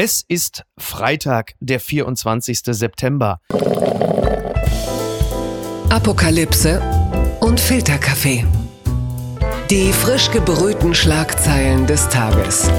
Es ist Freitag, der 24. September. Apokalypse und Filterkaffee. Die frisch gebrühten Schlagzeilen des Tages.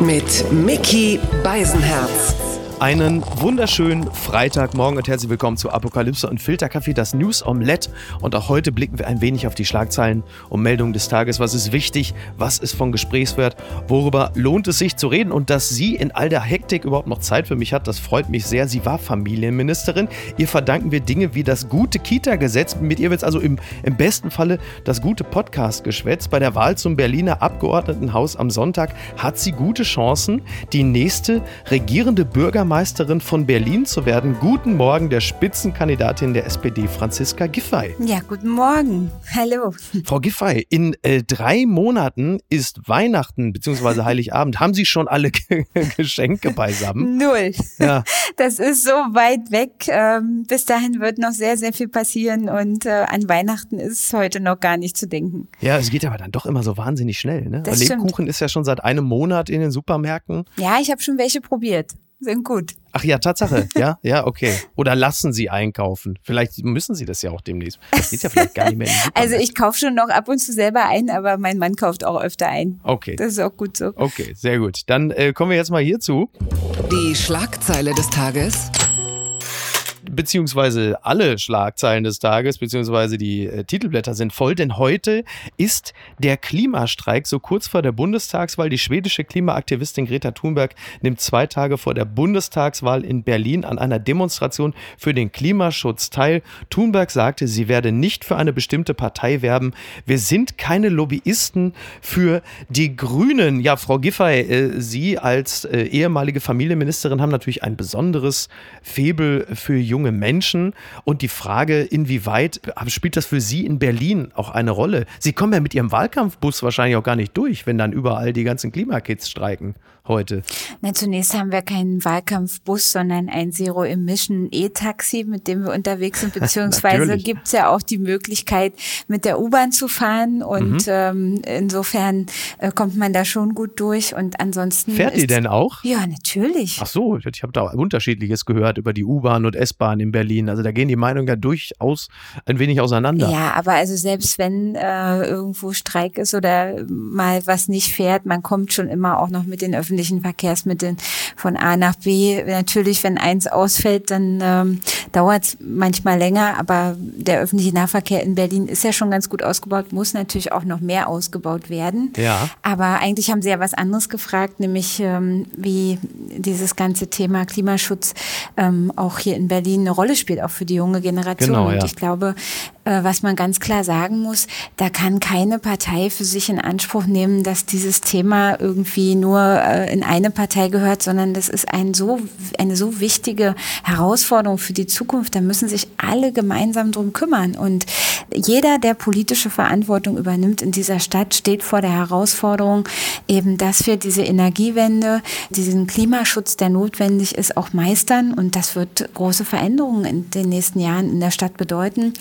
Mit Mickey Beisenherz. Einen wunderschönen Freitagmorgen und herzlich willkommen zu Apokalypse und Filterkaffee, das News Omelette. Und auch heute blicken wir ein wenig auf die Schlagzeilen und Meldungen des Tages. Was ist wichtig? Was ist von Gesprächswert? Worüber lohnt es sich zu reden? Und dass sie in all der Hektik überhaupt noch Zeit für mich hat, das freut mich sehr. Sie war Familienministerin. Ihr verdanken wir Dinge wie das gute Kita-Gesetz. Mit ihr wird also im, im besten Falle das gute Podcast-Geschwätz. Bei der Wahl zum Berliner Abgeordnetenhaus am Sonntag hat sie gute Chancen, die nächste regierende Bürgermeisterin Bürgermeisterin von Berlin zu werden. Guten Morgen der Spitzenkandidatin der SPD, Franziska Giffey. Ja, guten Morgen. Hallo. Frau Giffey, in äh, drei Monaten ist Weihnachten bzw. Heiligabend. Haben Sie schon alle Geschenke beisammen? Null. Ja. Das ist so weit weg. Ähm, bis dahin wird noch sehr, sehr viel passieren und äh, an Weihnachten ist heute noch gar nicht zu denken. Ja, es geht aber dann doch immer so wahnsinnig schnell. Ne? Lebkuchen stimmt. ist ja schon seit einem Monat in den Supermärkten. Ja, ich habe schon welche probiert sind gut. Ach ja, Tatsache. Ja, ja, okay. Oder lassen Sie einkaufen. Vielleicht müssen Sie das ja auch demnächst. Das geht ja vielleicht gar nicht mehr. In also ich kaufe schon noch ab und zu selber ein, aber mein Mann kauft auch öfter ein. Okay. Das ist auch gut so. Okay, sehr gut. Dann äh, kommen wir jetzt mal hierzu. Die Schlagzeile des Tages beziehungsweise alle Schlagzeilen des Tages, beziehungsweise die äh, Titelblätter sind voll, denn heute ist der Klimastreik so kurz vor der Bundestagswahl. Die schwedische Klimaaktivistin Greta Thunberg nimmt zwei Tage vor der Bundestagswahl in Berlin an einer Demonstration für den Klimaschutz teil. Thunberg sagte, sie werde nicht für eine bestimmte Partei werben. Wir sind keine Lobbyisten für die Grünen. Ja, Frau Giffey, äh, Sie als äh, ehemalige Familienministerin haben natürlich ein besonderes Febel für junge junge Menschen und die Frage, inwieweit spielt das für Sie in Berlin auch eine Rolle? Sie kommen ja mit Ihrem Wahlkampfbus wahrscheinlich auch gar nicht durch, wenn dann überall die ganzen Klimakids streiken heute? Na, zunächst haben wir keinen Wahlkampfbus, sondern ein Zero-Emission E-Taxi, mit dem wir unterwegs sind, beziehungsweise gibt es ja auch die Möglichkeit, mit der U-Bahn zu fahren und mhm. ähm, insofern äh, kommt man da schon gut durch und ansonsten. Fährt die denn auch? Ja, natürlich. Ach so, ich habe da unterschiedliches gehört über die U-Bahn und S-Bahn in Berlin. Also da gehen die Meinungen ja durchaus ein wenig auseinander. Ja, aber also selbst wenn äh, irgendwo Streik ist oder mal was nicht fährt, man kommt schon immer auch noch mit den öffentlichen öffentlichen Verkehrsmitteln von A nach B. Natürlich, wenn eins ausfällt, dann ähm, dauert es manchmal länger, aber der öffentliche Nahverkehr in Berlin ist ja schon ganz gut ausgebaut, muss natürlich auch noch mehr ausgebaut werden. Ja. Aber eigentlich haben Sie ja was anderes gefragt, nämlich ähm, wie dieses ganze Thema Klimaschutz ähm, auch hier in Berlin eine Rolle spielt, auch für die junge Generation. Genau, ja. Und ich glaube, was man ganz klar sagen muss, da kann keine Partei für sich in Anspruch nehmen, dass dieses Thema irgendwie nur äh, in eine Partei gehört, sondern das ist ein so, eine so wichtige Herausforderung für die Zukunft. Da müssen sich alle gemeinsam drum kümmern. Und jeder, der politische Verantwortung übernimmt in dieser Stadt, steht vor der Herausforderung, eben, dass wir diese Energiewende, diesen Klimaschutz, der notwendig ist, auch meistern. Und das wird große Veränderungen in den nächsten Jahren in der Stadt bedeuten.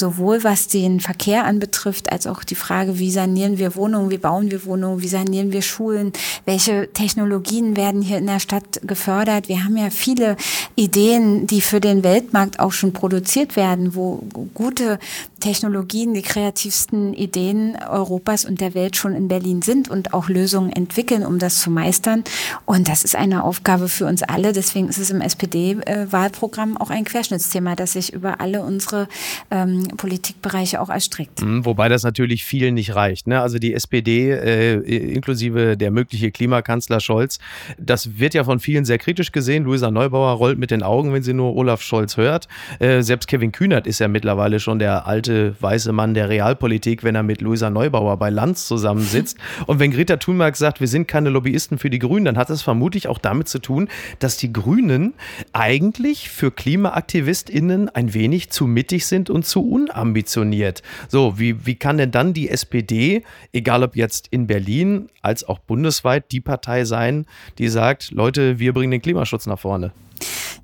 Sowohl was den Verkehr anbetrifft, als auch die Frage, wie sanieren wir Wohnungen, wie bauen wir Wohnungen, wie sanieren wir Schulen, welche Technologien werden hier in der Stadt gefördert. Wir haben ja viele Ideen, die für den Weltmarkt auch schon produziert werden, wo gute Technologien, die kreativsten Ideen Europas und der Welt schon in Berlin sind und auch Lösungen entwickeln, um das zu meistern. Und das ist eine Aufgabe für uns alle. Deswegen ist es im SPD-Wahlprogramm auch ein Querschnittsthema, das sich über alle unsere ähm, Politikbereiche auch erstreckt. Mhm, wobei das natürlich vielen nicht reicht. Ne? Also die SPD, äh, inklusive der mögliche Klimakanzler, Kanzler Scholz. Das wird ja von vielen sehr kritisch gesehen. Luisa Neubauer rollt mit den Augen, wenn sie nur Olaf Scholz hört. Äh, selbst Kevin Kühnert ist ja mittlerweile schon der alte weiße Mann der Realpolitik, wenn er mit Luisa Neubauer bei Lanz zusammensitzt. Und wenn Greta Thunberg sagt, wir sind keine Lobbyisten für die Grünen, dann hat das vermutlich auch damit zu tun, dass die Grünen eigentlich für KlimaaktivistInnen ein wenig zu mittig sind und zu unambitioniert. So, wie, wie kann denn dann die SPD, egal ob jetzt in Berlin als auch bundesweit, die Partei sein, die sagt, Leute, wir bringen den Klimaschutz nach vorne.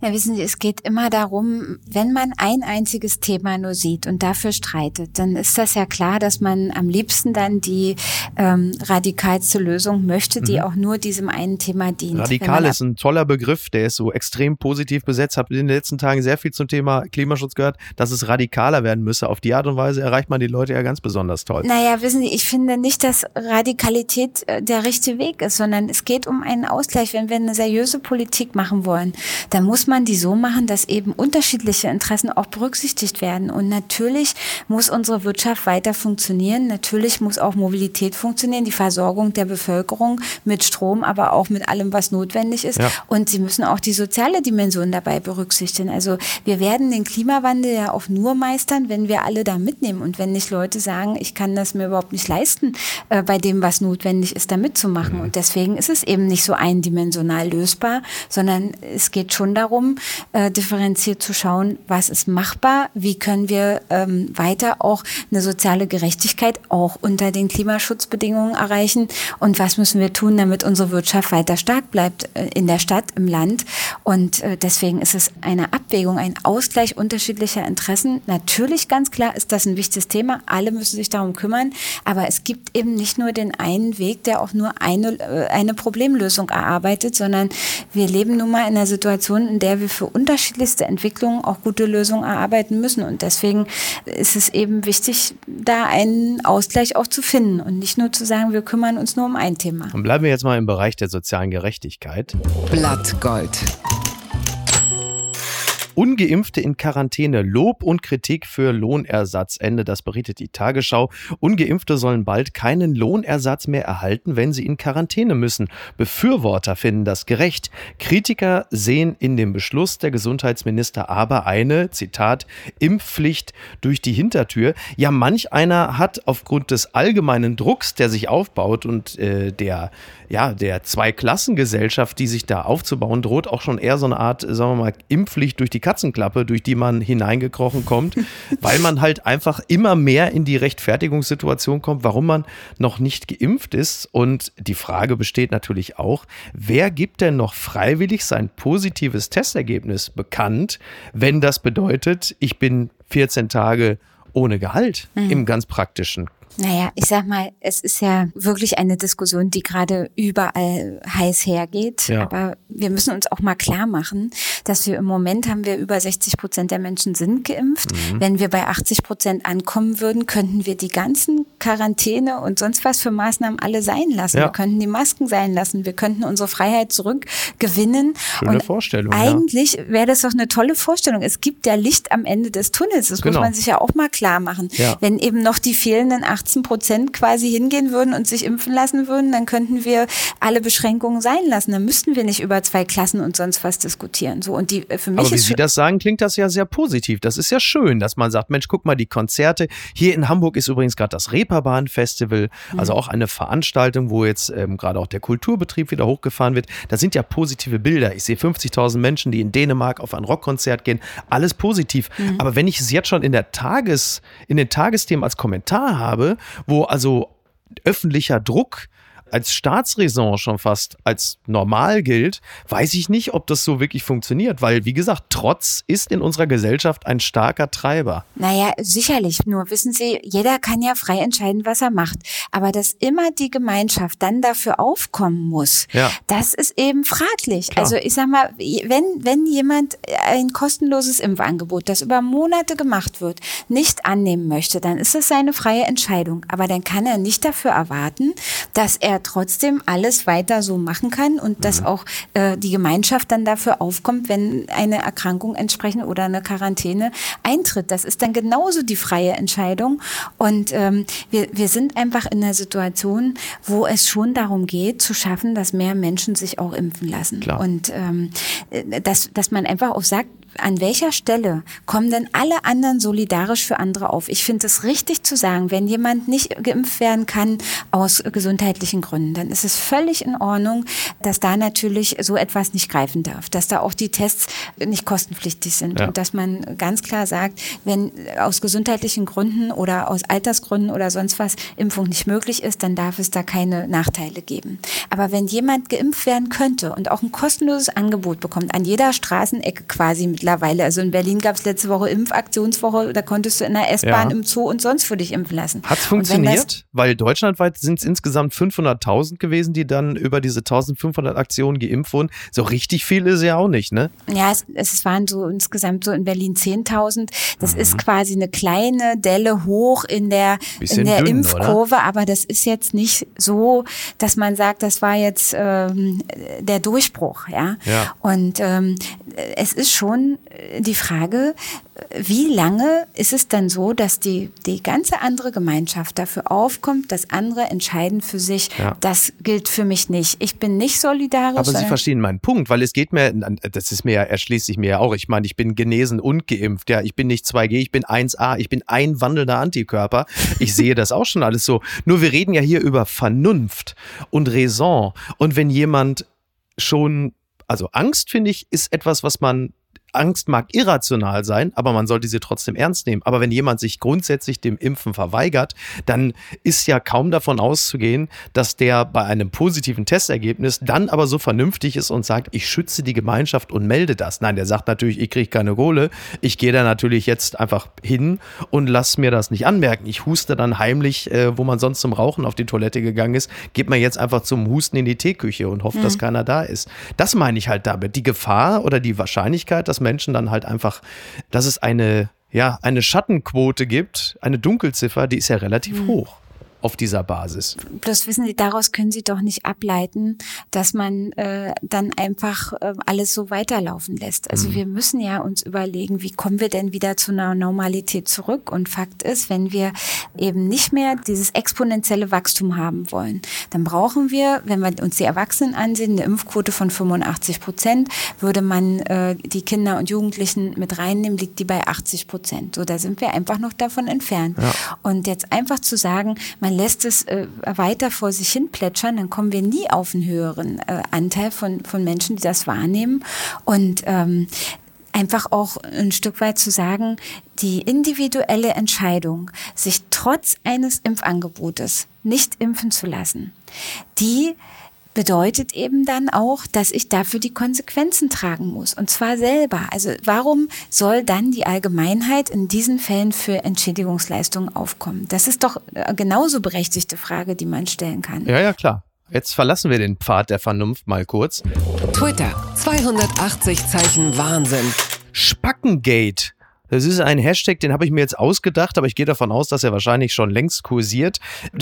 Ja, wissen Sie, es geht immer darum, wenn man ein einziges Thema nur sieht und dafür streitet, dann ist das ja klar, dass man am liebsten dann die ähm, radikalste Lösung möchte, die mhm. auch nur diesem einen Thema dient. Radikal ist ein toller Begriff, der ist so extrem positiv besetzt. Habe in den letzten Tagen sehr viel zum Thema Klimaschutz gehört, dass es radikaler werden müsse. Auf die Art und Weise erreicht man die Leute ja ganz besonders toll. Naja, wissen Sie, ich finde nicht, dass Radikalität äh, der richtige Weg ist, sondern es geht um einen Ausgleich. Wenn wir eine seriöse Politik machen wollen, dann muss man die so machen, dass eben unterschiedliche Interessen auch berücksichtigt werden. Und natürlich muss unsere Wirtschaft weiter funktionieren. Natürlich muss auch Mobilität funktionieren, die Versorgung der Bevölkerung mit Strom, aber auch mit allem, was notwendig ist. Ja. Und sie müssen auch die soziale Dimension dabei berücksichtigen. Also wir werden den Klimawandel ja auch nur meistern, wenn wir alle da mitnehmen und wenn nicht Leute sagen, ich kann das mir überhaupt nicht leisten, äh, bei dem, was notwendig ist, da mitzumachen. Mhm. Und deswegen ist es eben nicht so eindimensional lösbar, sondern es geht schon darum, äh, differenziert zu schauen, was ist machbar, wie können wir ähm, weiter auch eine soziale Gerechtigkeit auch unter den Klimaschutzbedingungen erreichen und was müssen wir tun, damit unsere Wirtschaft weiter stark bleibt äh, in der Stadt, im Land. Und äh, deswegen ist es eine Abwägung, ein Ausgleich unterschiedlicher Interessen. Natürlich ganz klar ist das ein wichtiges Thema. Alle müssen sich darum kümmern. Aber es gibt eben nicht nur den einen Weg, der auch nur eine, äh, eine Problemlösung erarbeitet, sondern wir leben nun mal in einer Situation, in der wir für unterschiedlichste Entwicklungen auch gute Lösungen erarbeiten müssen. Und deswegen ist es eben wichtig, da einen Ausgleich auch zu finden und nicht nur zu sagen, wir kümmern uns nur um ein Thema. Und bleiben wir jetzt mal im Bereich der sozialen Gerechtigkeit. Blattgold. Ungeimpfte in Quarantäne. Lob und Kritik für Lohnersatzende. Das berichtet die Tagesschau. Ungeimpfte sollen bald keinen Lohnersatz mehr erhalten, wenn sie in Quarantäne müssen. Befürworter finden das gerecht. Kritiker sehen in dem Beschluss der Gesundheitsminister aber eine, Zitat, Impfpflicht durch die Hintertür. Ja, manch einer hat aufgrund des allgemeinen Drucks, der sich aufbaut und äh, der, ja, der Zweiklassengesellschaft, die sich da aufzubauen droht, auch schon eher so eine Art, sagen wir mal, Impfpflicht durch die Katzenklappe, durch die man hineingekrochen kommt, weil man halt einfach immer mehr in die Rechtfertigungssituation kommt, warum man noch nicht geimpft ist. Und die Frage besteht natürlich auch, wer gibt denn noch freiwillig sein positives Testergebnis bekannt, wenn das bedeutet, ich bin 14 Tage ohne Gehalt mhm. im ganz praktischen naja, ich sag mal, es ist ja wirklich eine Diskussion, die gerade überall heiß hergeht. Ja. Aber wir müssen uns auch mal klar machen, dass wir im Moment haben wir über 60 Prozent der Menschen sind geimpft. Mhm. Wenn wir bei 80 Prozent ankommen würden, könnten wir die ganzen Quarantäne und sonst was für Maßnahmen alle sein lassen. Ja. Wir könnten die Masken sein lassen. Wir könnten unsere Freiheit zurückgewinnen. Schöne und Vorstellung. Eigentlich ja. wäre das doch eine tolle Vorstellung. Es gibt ja Licht am Ende des Tunnels. Das genau. muss man sich ja auch mal klar machen. Wenn eben noch die fehlenden 80 18 Prozent quasi hingehen würden und sich impfen lassen würden, dann könnten wir alle Beschränkungen sein lassen. Dann müssten wir nicht über zwei Klassen und sonst was diskutieren. So und die äh, für mich Aber wie Sie das sagen, klingt das ja sehr positiv. Das ist ja schön, dass man sagt, Mensch, guck mal, die Konzerte. Hier in Hamburg ist übrigens gerade das Reeperbahn Festival, also mhm. auch eine Veranstaltung, wo jetzt ähm, gerade auch der Kulturbetrieb wieder hochgefahren wird. Da sind ja positive Bilder. Ich sehe 50.000 Menschen, die in Dänemark auf ein Rockkonzert gehen. Alles positiv. Mhm. Aber wenn ich es jetzt schon in der Tages, in den Tagesthemen als Kommentar habe, wo also öffentlicher Druck als Staatsräson schon fast als normal gilt, weiß ich nicht, ob das so wirklich funktioniert, weil, wie gesagt, Trotz ist in unserer Gesellschaft ein starker Treiber. Naja, sicherlich. Nur wissen Sie, jeder kann ja frei entscheiden, was er macht. Aber dass immer die Gemeinschaft dann dafür aufkommen muss, ja. das ist eben fraglich. Klar. Also ich sag mal, wenn, wenn jemand ein kostenloses Impfangebot, das über Monate gemacht wird, nicht annehmen möchte, dann ist es seine freie Entscheidung. Aber dann kann er nicht dafür erwarten, dass er trotzdem alles weiter so machen kann und dass mhm. auch äh, die Gemeinschaft dann dafür aufkommt, wenn eine Erkrankung entsprechend oder eine Quarantäne eintritt. Das ist dann genauso die freie Entscheidung. Und ähm, wir, wir sind einfach in einer Situation, wo es schon darum geht, zu schaffen, dass mehr Menschen sich auch impfen lassen. Klar. Und ähm, dass, dass man einfach auch sagt, an welcher Stelle kommen denn alle anderen solidarisch für andere auf? Ich finde es richtig zu sagen, wenn jemand nicht geimpft werden kann aus gesundheitlichen Gründen, dann ist es völlig in Ordnung, dass da natürlich so etwas nicht greifen darf, dass da auch die Tests nicht kostenpflichtig sind ja. und dass man ganz klar sagt, wenn aus gesundheitlichen Gründen oder aus Altersgründen oder sonst was Impfung nicht möglich ist, dann darf es da keine Nachteile geben. Aber wenn jemand geimpft werden könnte und auch ein kostenloses Angebot bekommt, an jeder Straßenecke quasi mittlerweile, also in Berlin gab es letzte Woche Impfaktionswoche, da konntest du in der S-Bahn, ja. im Zoo und sonst für dich impfen lassen. Hat es funktioniert? Weil deutschlandweit sind es insgesamt 500.000 gewesen, die dann über diese 1500 Aktionen geimpft wurden. So richtig viel ist ja auch nicht, ne? Ja, es, es waren so insgesamt so in Berlin 10.000. Das mhm. ist quasi eine kleine Delle hoch in der, in der dünn, Impfkurve, oder? aber das ist jetzt nicht so, dass man sagt, das war jetzt ähm, der Durchbruch, ja. ja. Und ähm, es ist schon die Frage, wie lange ist es dann so, dass die, die ganze andere Gemeinschaft dafür aufkommt, dass andere entscheiden für sich, ja. das gilt für mich nicht. Ich bin nicht solidarisch. Aber Sie verstehen meinen Punkt, weil es geht mir, das ist mir ja, erschließt sich mir ja auch. Ich meine, ich bin genesen und geimpft. Ja, ich bin nicht 2G, ich bin 1A, ich bin ein wandelnder Antikörper. Ich sehe das auch schon alles so. Nur wir reden ja hier über Vernunft und Raison. Und wenn jemand schon also Angst, finde ich, ist etwas, was man Angst mag irrational sein, aber man sollte sie trotzdem ernst nehmen. Aber wenn jemand sich grundsätzlich dem Impfen verweigert, dann ist ja kaum davon auszugehen, dass der bei einem positiven Testergebnis dann aber so vernünftig ist und sagt, ich schütze die Gemeinschaft und melde das. Nein, der sagt natürlich, ich kriege keine Kohle. Ich gehe da natürlich jetzt einfach hin und lass mir das nicht anmerken. Ich huste dann heimlich, äh, wo man sonst zum Rauchen auf die Toilette gegangen ist, geht man jetzt einfach zum Husten in die Teeküche und hofft, mhm. dass keiner da ist. Das meine ich halt damit. Die Gefahr oder die Wahrscheinlichkeit, dass Menschen dann halt einfach, dass es eine, ja, eine Schattenquote gibt, eine Dunkelziffer, die ist ja relativ mhm. hoch auf dieser Basis. Bloß wissen Sie, daraus können Sie doch nicht ableiten, dass man äh, dann einfach äh, alles so weiterlaufen lässt. Also mhm. wir müssen ja uns überlegen, wie kommen wir denn wieder zu einer Normalität zurück? Und Fakt ist, wenn wir eben nicht mehr dieses exponentielle Wachstum haben wollen, dann brauchen wir, wenn wir uns die Erwachsenen ansehen, eine Impfquote von 85 Prozent. Würde man äh, die Kinder und Jugendlichen mit reinnehmen, liegt die bei 80 Prozent. So, da sind wir einfach noch davon entfernt. Ja. Und jetzt einfach zu sagen, man lässt es äh, weiter vor sich hin plätschern, dann kommen wir nie auf einen höheren äh, Anteil von, von Menschen, die das wahrnehmen. Und ähm, einfach auch ein Stück weit zu sagen, die individuelle Entscheidung, sich trotz eines Impfangebotes nicht impfen zu lassen, die bedeutet eben dann auch, dass ich dafür die Konsequenzen tragen muss. Und zwar selber. Also warum soll dann die Allgemeinheit in diesen Fällen für Entschädigungsleistungen aufkommen? Das ist doch eine genauso berechtigte Frage, die man stellen kann. Ja, ja, klar. Jetzt verlassen wir den Pfad der Vernunft mal kurz. Twitter, 280 Zeichen Wahnsinn. Spackengate das ist ein Hashtag, den habe ich mir jetzt ausgedacht, aber ich gehe davon aus, dass er wahrscheinlich schon längst kursiert.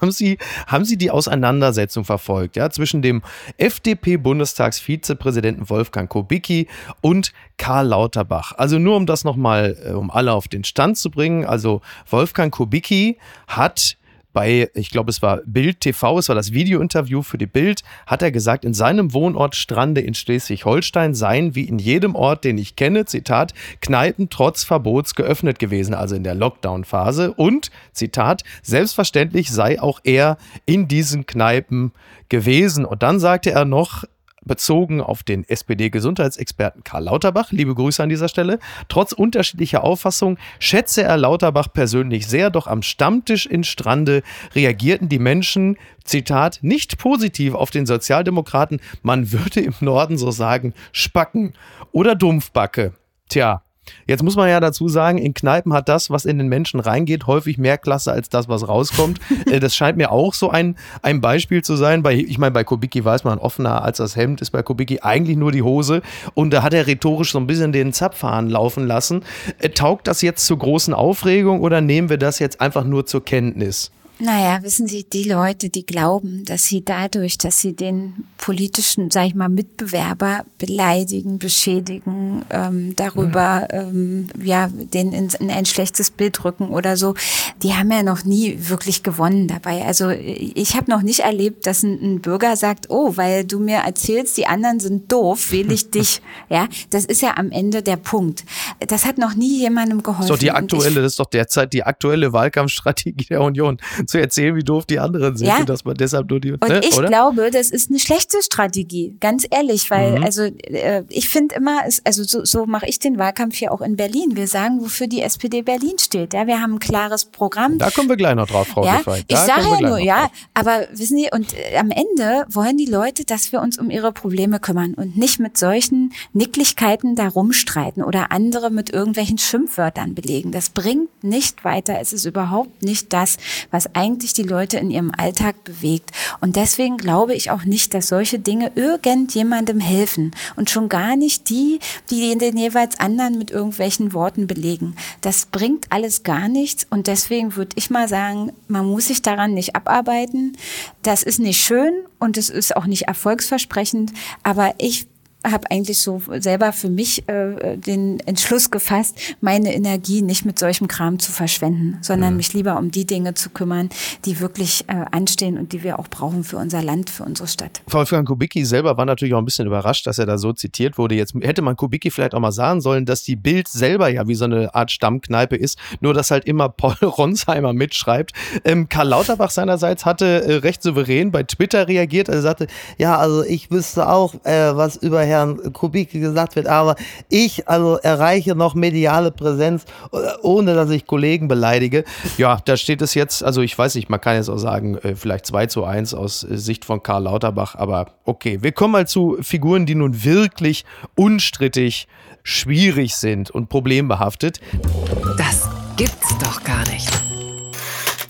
haben, Sie, haben Sie die Auseinandersetzung verfolgt, ja, zwischen dem FDP-Bundestagsvizepräsidenten Wolfgang Kubicki und Karl Lauterbach? Also nur um das nochmal, äh, um alle auf den Stand zu bringen. Also Wolfgang Kubicki hat bei, ich glaube, es war Bild TV, es war das Videointerview für die Bild, hat er gesagt, in seinem Wohnort Strande in Schleswig-Holstein seien wie in jedem Ort, den ich kenne, Zitat, Kneipen trotz Verbots geöffnet gewesen, also in der Lockdown-Phase. Und, Zitat, selbstverständlich sei auch er in diesen Kneipen gewesen. Und dann sagte er noch, bezogen auf den SPD-Gesundheitsexperten Karl Lauterbach. Liebe Grüße an dieser Stelle. Trotz unterschiedlicher Auffassung schätze er Lauterbach persönlich sehr, doch am Stammtisch in Strande reagierten die Menschen, Zitat, nicht positiv auf den Sozialdemokraten. Man würde im Norden so sagen, Spacken oder Dumpfbacke. Tja, Jetzt muss man ja dazu sagen, in Kneipen hat das, was in den Menschen reingeht, häufig mehr Klasse als das, was rauskommt. Äh, das scheint mir auch so ein, ein Beispiel zu sein. Bei, ich meine, bei Kubicki weiß man, offener als das Hemd ist bei Kubicki eigentlich nur die Hose. Und da hat er rhetorisch so ein bisschen den Zapfhahn laufen lassen. Äh, taugt das jetzt zur großen Aufregung oder nehmen wir das jetzt einfach nur zur Kenntnis? Naja, wissen Sie, die Leute, die glauben, dass sie dadurch, dass sie den politischen, sag ich mal, Mitbewerber beleidigen, beschädigen, ähm, darüber, ähm, ja, den in, in ein schlechtes Bild rücken oder so, die haben ja noch nie wirklich gewonnen dabei. Also ich habe noch nicht erlebt, dass ein, ein Bürger sagt, oh, weil du mir erzählst, die anderen sind doof, wähle ich dich. Ja, das ist ja am Ende der Punkt. Das hat noch nie jemandem geholfen. So die aktuelle, das ist doch derzeit die aktuelle Wahlkampfstrategie der Union zu erzählen, wie doof die anderen sind ja. und dass man deshalb nur die. Und ne, ich oder? glaube, das ist eine schlechte Strategie, ganz ehrlich, weil mhm. also äh, ich finde immer, es, also so, so mache ich den Wahlkampf hier auch in Berlin. Wir sagen, wofür die SPD Berlin steht. Ja, wir haben ein klares Programm. Da kommen wir gleich noch drauf, Frau ja, Giffey. Ich sage ja nur, ja, aber wissen Sie, und äh, am Ende wollen die Leute, dass wir uns um ihre Probleme kümmern und nicht mit solchen Nicklichkeiten da rumstreiten oder andere mit irgendwelchen Schimpfwörtern belegen. Das bringt nicht weiter. Es ist überhaupt nicht das, was eigentlich die Leute in ihrem Alltag bewegt. Und deswegen glaube ich auch nicht, dass solche Dinge irgendjemandem helfen. Und schon gar nicht die, die den jeweils anderen mit irgendwelchen Worten belegen. Das bringt alles gar nichts. Und deswegen würde ich mal sagen, man muss sich daran nicht abarbeiten. Das ist nicht schön und es ist auch nicht erfolgsversprechend. Aber ich habe eigentlich so selber für mich äh, den Entschluss gefasst, meine Energie nicht mit solchem Kram zu verschwenden, sondern mhm. mich lieber um die Dinge zu kümmern, die wirklich äh, anstehen und die wir auch brauchen für unser Land, für unsere Stadt. Wolfgang Kubicki selber war natürlich auch ein bisschen überrascht, dass er da so zitiert wurde. Jetzt hätte man Kubicki vielleicht auch mal sagen sollen, dass die Bild selber ja wie so eine Art Stammkneipe ist, nur dass halt immer Paul Ronsheimer mitschreibt. Ähm, Karl Lauterbach seinerseits hatte äh, recht souverän bei Twitter reagiert. Er sagte, ja, also ich wüsste auch, äh, was über Herrn Kubicki gesagt wird, aber ich also erreiche noch mediale Präsenz, äh, ohne dass ich Kollegen beleidige. Ja, da steht es jetzt, also ich weiß nicht, man kann jetzt auch sagen, äh, vielleicht 2 zu 1 aus äh, Sicht von Karl Lauterbach, aber okay. Wir kommen mal zu Figuren, die nun wirklich unstrittig schwierig sind und problembehaftet. Das gibt's doch gar nicht.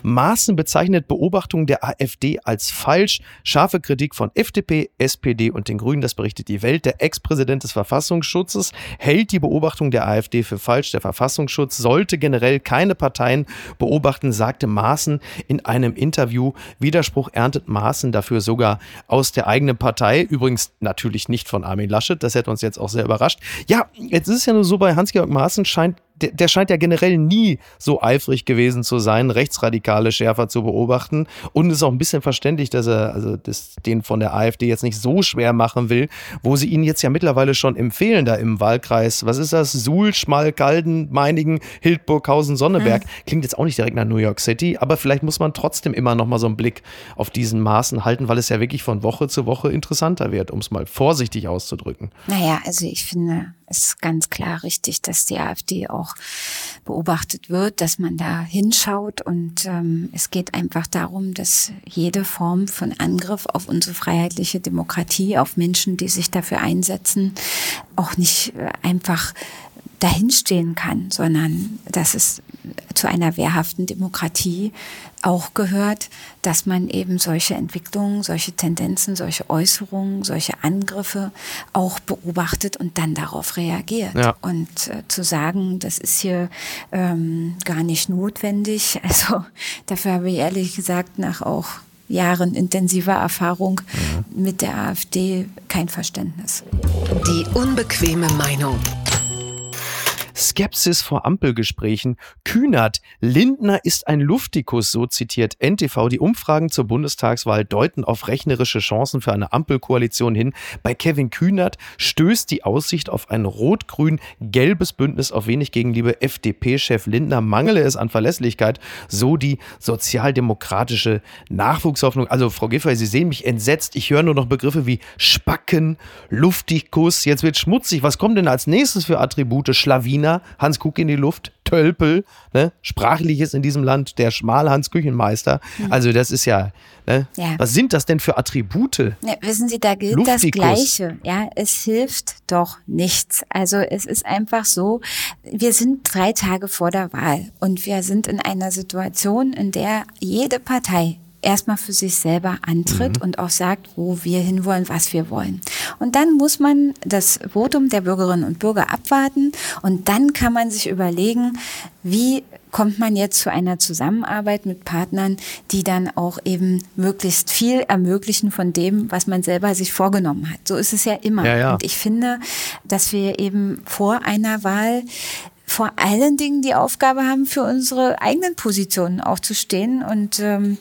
Maaßen bezeichnet Beobachtungen der AfD als falsch. Scharfe Kritik von FDP, SPD und den Grünen, das berichtet die Welt. Der Ex-Präsident des Verfassungsschutzes hält die Beobachtung der AfD für falsch. Der Verfassungsschutz sollte generell keine Parteien beobachten, sagte Maaßen in einem Interview. Widerspruch erntet Maaßen dafür sogar aus der eigenen Partei. Übrigens natürlich nicht von Armin Laschet. Das hätte uns jetzt auch sehr überrascht. Ja, jetzt ist es ja nur so, bei Hans-Georg Maaßen scheint der, der scheint ja generell nie so eifrig gewesen zu sein, Rechtsradikale schärfer zu beobachten. Und es ist auch ein bisschen verständlich, dass er also das, den von der AfD jetzt nicht so schwer machen will, wo sie ihn jetzt ja mittlerweile schon empfehlen, da im Wahlkreis. Was ist das? Suhl, Schmalkalden, Meiningen, Hildburghausen, Sonneberg. Mhm. Klingt jetzt auch nicht direkt nach New York City, aber vielleicht muss man trotzdem immer noch mal so einen Blick auf diesen Maßen halten, weil es ja wirklich von Woche zu Woche interessanter wird, um es mal vorsichtig auszudrücken. Naja, also ich finde, ist ganz klar richtig, dass die AfD auch beobachtet wird, dass man da hinschaut. Und ähm, es geht einfach darum, dass jede Form von Angriff auf unsere freiheitliche Demokratie, auf Menschen, die sich dafür einsetzen, auch nicht äh, einfach dahinstehen kann, sondern dass es zu einer wehrhaften Demokratie auch gehört, dass man eben solche Entwicklungen, solche Tendenzen, solche Äußerungen, solche Angriffe auch beobachtet und dann darauf reagiert. Ja. Und äh, zu sagen, das ist hier ähm, gar nicht notwendig, also dafür habe ich ehrlich gesagt nach auch Jahren intensiver Erfahrung mhm. mit der AfD kein Verständnis. Die unbequeme Meinung. Skepsis vor Ampelgesprächen. Kühnert, Lindner ist ein Luftikus, so zitiert NTV. Die Umfragen zur Bundestagswahl deuten auf rechnerische Chancen für eine Ampelkoalition hin. Bei Kevin Kühnert stößt die Aussicht auf ein rot-grün-gelbes Bündnis auf wenig gegenliebe FDP-Chef Lindner. Mangele es an Verlässlichkeit, so die sozialdemokratische Nachwuchshoffnung. Also, Frau Giffey, Sie sehen mich entsetzt. Ich höre nur noch Begriffe wie Spacken, Luftikus. Jetzt wird schmutzig. Was kommt denn als nächstes für Attribute? Schlawiner? Hans Kuck in die Luft, Tölpel, ne? sprachliches in diesem Land, der Schmalhans Küchenmeister. Mhm. Also das ist ja, ne? ja, was sind das denn für Attribute? Ja, wissen Sie, da gilt Luftikus. das Gleiche. Ja, es hilft doch nichts. Also es ist einfach so, wir sind drei Tage vor der Wahl und wir sind in einer Situation, in der jede Partei erstmal für sich selber antritt mhm. und auch sagt, wo wir hinwollen, was wir wollen. Und dann muss man das Votum der Bürgerinnen und Bürger abwarten und dann kann man sich überlegen, wie kommt man jetzt zu einer Zusammenarbeit mit Partnern, die dann auch eben möglichst viel ermöglichen von dem, was man selber sich vorgenommen hat. So ist es ja immer. Ja, ja. Und ich finde, dass wir eben vor einer Wahl vor allen Dingen die Aufgabe haben, für unsere eigenen Positionen aufzustehen. Und ähm,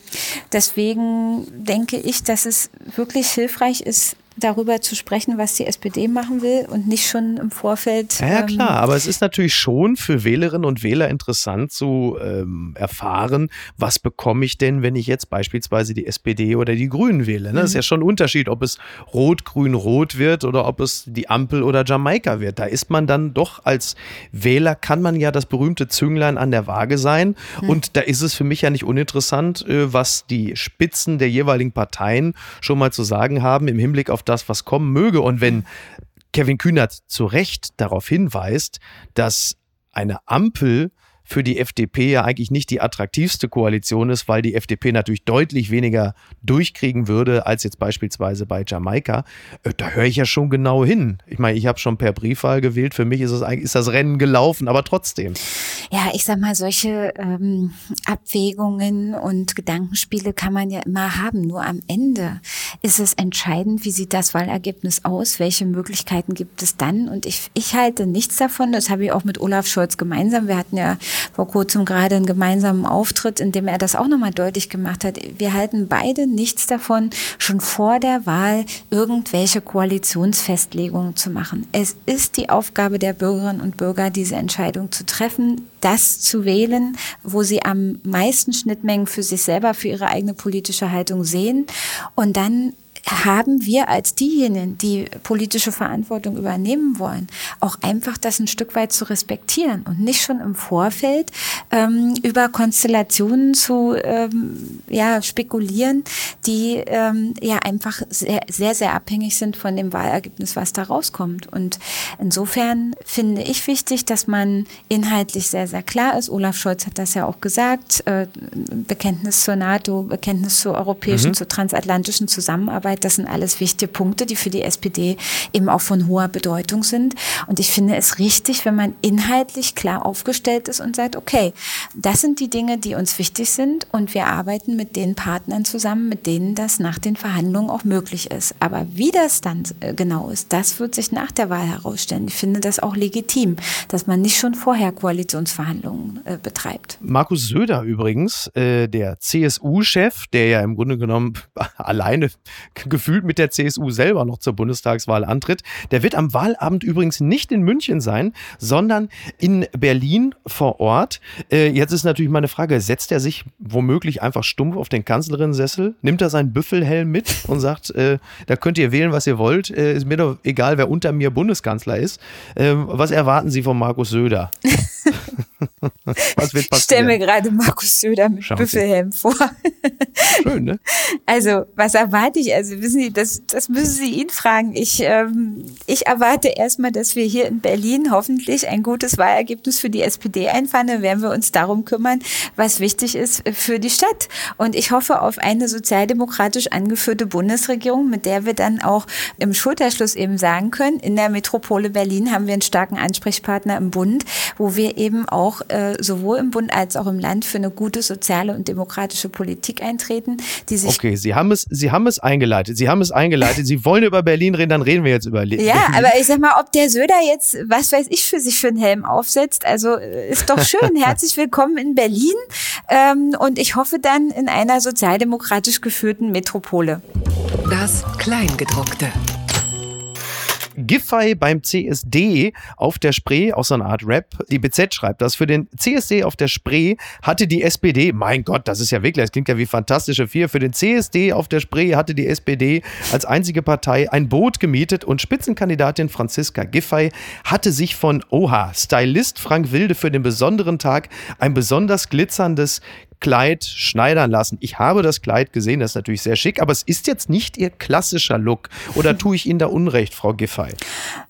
deswegen denke ich, dass es wirklich hilfreich ist, darüber zu sprechen, was die SPD machen will und nicht schon im Vorfeld. Ja, ja klar, ähm, aber es ist natürlich schon für Wählerinnen und Wähler interessant zu ähm, erfahren, was bekomme ich denn, wenn ich jetzt beispielsweise die SPD oder die Grünen wähle. Ne? Das ist ja mhm. schon ein Unterschied, ob es Rot, Grün, Rot wird oder ob es die Ampel oder Jamaika wird. Da ist man dann doch als Wähler, kann man ja das berühmte Zünglein an der Waage sein. Mhm. Und da ist es für mich ja nicht uninteressant, äh, was die Spitzen der jeweiligen Parteien schon mal zu sagen haben im Hinblick auf das, was kommen möge. Und wenn Kevin Kühnert zu Recht darauf hinweist, dass eine Ampel für die FDP ja eigentlich nicht die attraktivste Koalition ist, weil die FDP natürlich deutlich weniger durchkriegen würde als jetzt beispielsweise bei Jamaika. Äh, da höre ich ja schon genau hin. Ich meine, ich habe schon per Briefwahl gewählt. Für mich ist, es ist das Rennen gelaufen, aber trotzdem. Ja, ich sag mal, solche ähm, Abwägungen und Gedankenspiele kann man ja immer haben. Nur am Ende ist es entscheidend, wie sieht das Wahlergebnis aus, welche Möglichkeiten gibt es dann. Und ich, ich halte nichts davon, das habe ich auch mit Olaf Scholz gemeinsam. Wir hatten ja vor kurzem gerade einen gemeinsamen Auftritt, in dem er das auch nochmal deutlich gemacht hat. Wir halten beide nichts davon, schon vor der Wahl irgendwelche Koalitionsfestlegungen zu machen. Es ist die Aufgabe der Bürgerinnen und Bürger, diese Entscheidung zu treffen, das zu wählen, wo sie am meisten Schnittmengen für sich selber, für ihre eigene politische Haltung sehen. Und dann haben wir als diejenigen, die politische Verantwortung übernehmen wollen, auch einfach das ein Stück weit zu respektieren und nicht schon im Vorfeld ähm, über Konstellationen zu ähm, ja, spekulieren, die ähm, ja einfach sehr, sehr, sehr abhängig sind von dem Wahlergebnis, was da rauskommt. Und insofern finde ich wichtig, dass man inhaltlich sehr, sehr klar ist. Olaf Scholz hat das ja auch gesagt. Äh, Bekenntnis zur NATO, Bekenntnis zur europäischen, mhm. zur transatlantischen Zusammenarbeit Arbeit, das sind alles wichtige Punkte, die für die SPD eben auch von hoher Bedeutung sind. Und ich finde es richtig, wenn man inhaltlich klar aufgestellt ist und sagt, okay, das sind die Dinge, die uns wichtig sind und wir arbeiten mit den Partnern zusammen, mit denen das nach den Verhandlungen auch möglich ist. Aber wie das dann äh, genau ist, das wird sich nach der Wahl herausstellen. Ich finde das auch legitim, dass man nicht schon vorher Koalitionsverhandlungen äh, betreibt. Markus Söder übrigens, äh, der CSU-Chef, der ja im Grunde genommen alleine gefühlt mit der CSU selber noch zur Bundestagswahl antritt. Der wird am Wahlabend übrigens nicht in München sein, sondern in Berlin vor Ort. Äh, jetzt ist natürlich meine Frage, setzt er sich womöglich einfach stumpf auf den Kanzlerinnensessel, nimmt er seinen Büffelhelm mit und sagt, äh, da könnt ihr wählen, was ihr wollt, äh, ist mir doch egal, wer unter mir Bundeskanzler ist. Ähm, was erwarten Sie von Markus Söder? Was wird passieren? Ich stelle mir gerade Markus Söder mit Schauen Büffelhelm vor. Schön, ne? Also, was erwarte ich? Also, wissen Sie, das, das müssen Sie ihn fragen. Ich, ähm, ich erwarte erstmal, dass wir hier in Berlin hoffentlich ein gutes Wahlergebnis für die SPD einfahren. Dann werden wir uns darum kümmern, was wichtig ist für die Stadt. Und ich hoffe auf eine sozialdemokratisch angeführte Bundesregierung, mit der wir dann auch im Schulterschluss eben sagen können, in der Metropole Berlin haben wir einen starken Ansprechpartner im Bund, wo wir eben auch äh, sowohl im Bund als auch im Land für eine gute soziale und demokratische Politik eintreten, die sich. Okay, Sie haben es, Sie haben es eingeleitet. Sie haben es eingeleitet. Sie wollen über Berlin reden, dann reden wir jetzt über Berlin. Ja, aber ich sag mal, ob der Söder jetzt, was weiß ich, für sich für einen Helm aufsetzt, also äh, ist doch schön. Herzlich willkommen in Berlin. Ähm, und ich hoffe dann in einer sozialdemokratisch geführten Metropole. Das Kleingedruckte. Giffey beim CSD auf der Spree, auch so eine Art Rap. Die BZ schreibt das. Für den CSD auf der Spree hatte die SPD, mein Gott, das ist ja wirklich, das klingt ja wie fantastische Vier. Für den CSD auf der Spree hatte die SPD als einzige Partei ein Boot gemietet und Spitzenkandidatin Franziska Giffey hatte sich von Oha, Stylist Frank Wilde für den besonderen Tag ein besonders glitzerndes Kleid schneidern lassen. Ich habe das Kleid gesehen, das ist natürlich sehr schick, aber es ist jetzt nicht Ihr klassischer Look. Oder tue ich Ihnen da Unrecht, Frau Giffey?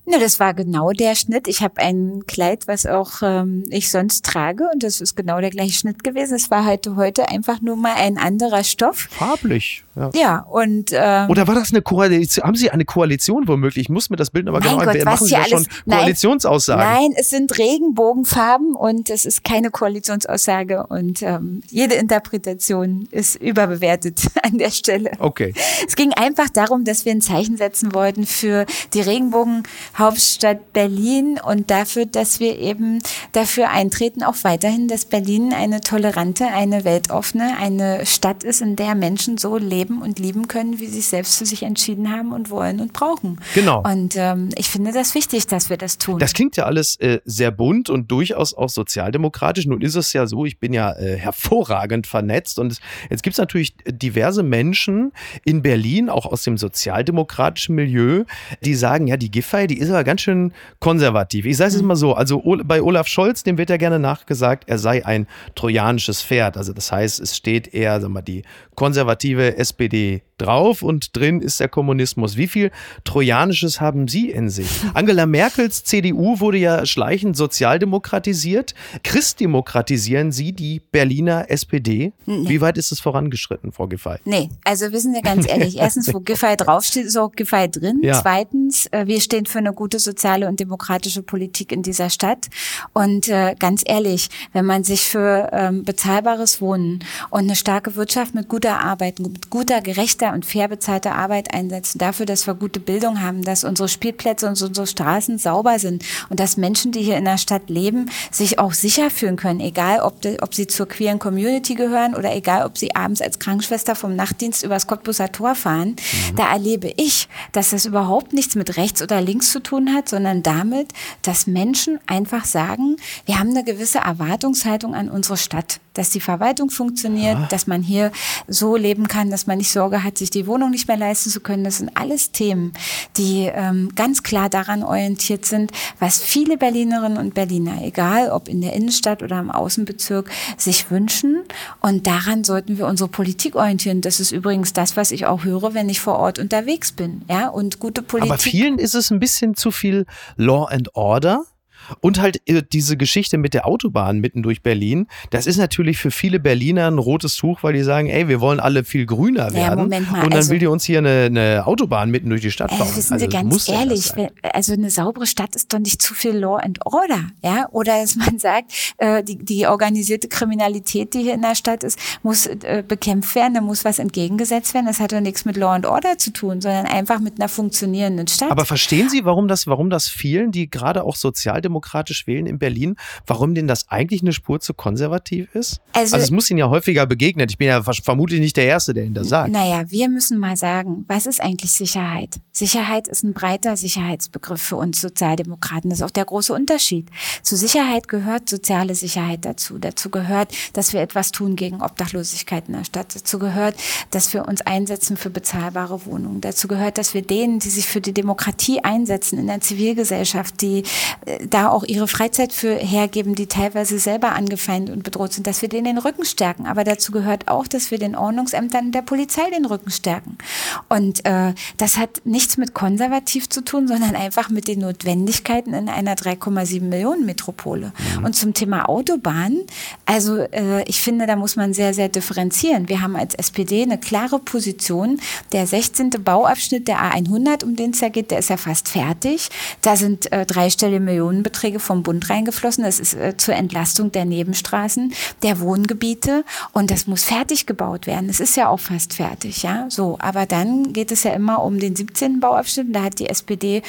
Ne, das war genau der Schnitt. Ich habe ein Kleid, was auch ähm, ich sonst trage und das ist genau der gleiche Schnitt gewesen. Es war halt heute einfach nur mal ein anderer Stoff. Farblich. Ja, ja und ähm, Oder war das eine Koalition? Haben Sie eine Koalition womöglich? Ich muss mir das Bild aber genau Gott, machen Sie ja schon Koalitionsaussagen? Nein, nein, es sind Regenbogenfarben und es ist keine Koalitionsaussage und ähm, jede Interpretation ist überbewertet an der Stelle. Okay. Es ging einfach darum, dass wir ein Zeichen setzen wollten für die Regenbogen Hauptstadt Berlin und dafür, dass wir eben dafür eintreten, auch weiterhin, dass Berlin eine tolerante, eine weltoffene, eine Stadt ist, in der Menschen so leben und lieben können, wie sie es selbst für sich entschieden haben und wollen und brauchen. Genau. Und ähm, ich finde das wichtig, dass wir das tun. Das klingt ja alles äh, sehr bunt und durchaus auch sozialdemokratisch. Nun ist es ja so, ich bin ja äh, hervorragend vernetzt und jetzt gibt es natürlich diverse Menschen in Berlin, auch aus dem sozialdemokratischen Milieu, die sagen, ja, die Giffey, die ist aber ganz schön konservativ. Ich sage es jetzt mal so, also bei Olaf Scholz, dem wird ja gerne nachgesagt, er sei ein trojanisches Pferd. Also das heißt, es steht eher, sagen wir mal, die konservative SPD drauf und drin ist der Kommunismus. Wie viel Trojanisches haben Sie in sich? Angela Merkels CDU wurde ja schleichend sozialdemokratisiert. Christdemokratisieren Sie die Berliner SPD? Nee. Wie weit ist es vorangeschritten, Frau Giffey? Nee, also wissen wir ganz ehrlich, erstens, wo Giffey draufsteht, ist auch Giffey drin. Ja. Zweitens, äh, wir stehen für eine gute soziale und demokratische Politik in dieser Stadt. Und äh, ganz ehrlich, wenn man sich für ähm, bezahlbares Wohnen und eine starke Wirtschaft mit guter Arbeit, mit guter, gerechter und fair bezahlter Arbeit einsetzen, dafür, dass wir gute Bildung haben, dass unsere Spielplätze und unsere Straßen sauber sind und dass Menschen, die hier in der Stadt leben, sich auch sicher fühlen können, egal ob, de, ob sie zur queeren Community gehören oder egal ob sie abends als Krankenschwester vom Nachtdienst übers Cottbuser Tor fahren. Mhm. Da erlebe ich, dass das überhaupt nichts mit rechts oder links zu tun hat, sondern damit, dass Menschen einfach sagen, wir haben eine gewisse Erwartungshaltung an unsere Stadt dass die Verwaltung funktioniert, ja. dass man hier so leben kann, dass man nicht Sorge hat, sich die Wohnung nicht mehr leisten zu können. Das sind alles Themen, die ähm, ganz klar daran orientiert sind, was viele Berlinerinnen und Berliner, egal ob in der Innenstadt oder im Außenbezirk, sich wünschen. Und daran sollten wir unsere Politik orientieren. Das ist übrigens das, was ich auch höre, wenn ich vor Ort unterwegs bin. Ja, und gute Politik. Aber vielen ist es ein bisschen zu viel Law and Order. Und halt äh, diese Geschichte mit der Autobahn mitten durch Berlin, das ist natürlich für viele Berliner ein rotes Tuch, weil die sagen, ey, wir wollen alle viel grüner werden. Ja, Moment mal, und dann also, will die uns hier eine, eine, Autobahn mitten durch die Stadt bauen. Also wissen Sie also, ganz ehrlich, also eine saubere Stadt ist doch nicht zu viel Law and Order, ja? Oder dass man sagt, äh, die, die organisierte Kriminalität, die hier in der Stadt ist, muss äh, bekämpft werden, da muss was entgegengesetzt werden. Das hat doch nichts mit Law and Order zu tun, sondern einfach mit einer funktionierenden Stadt. Aber verstehen Sie, warum das, warum das vielen, die gerade auch Sozialdemokraten sozialdemokratisch wählen in Berlin, warum denn das eigentlich eine Spur zu konservativ ist? Also, also es muss Ihnen ja häufiger begegnen. Ich bin ja vermutlich nicht der Erste, der Ihnen das sagt. Naja, wir müssen mal sagen, was ist eigentlich Sicherheit? Sicherheit ist ein breiter Sicherheitsbegriff für uns Sozialdemokraten. Das ist auch der große Unterschied. Zu Sicherheit gehört soziale Sicherheit dazu. Dazu gehört, dass wir etwas tun gegen Obdachlosigkeit in der Stadt. Dazu gehört, dass wir uns einsetzen für bezahlbare Wohnungen. Dazu gehört, dass wir denen, die sich für die Demokratie einsetzen in der Zivilgesellschaft, die äh, da auch ihre Freizeit für hergeben, die teilweise selber angefeindet und bedroht sind, dass wir denen den Rücken stärken. Aber dazu gehört auch, dass wir den Ordnungsämtern der Polizei den Rücken stärken. Und äh, das hat nichts mit konservativ zu tun, sondern einfach mit den Notwendigkeiten in einer 3,7 Millionen Metropole. Mhm. Und zum Thema Autobahn, also äh, ich finde, da muss man sehr, sehr differenzieren. Wir haben als SPD eine klare Position. Der 16. Bauabschnitt der A100, um den es ja geht, der ist ja fast fertig. Da sind äh, dreistellige Millionen Beträge vom Bund reingeflossen. Das ist äh, zur Entlastung der Nebenstraßen, der Wohngebiete und das muss fertig gebaut werden. Es ist ja auch fast fertig, ja. So, aber dann geht es ja immer um den 17. Bauabschnitt. Da hat die SPD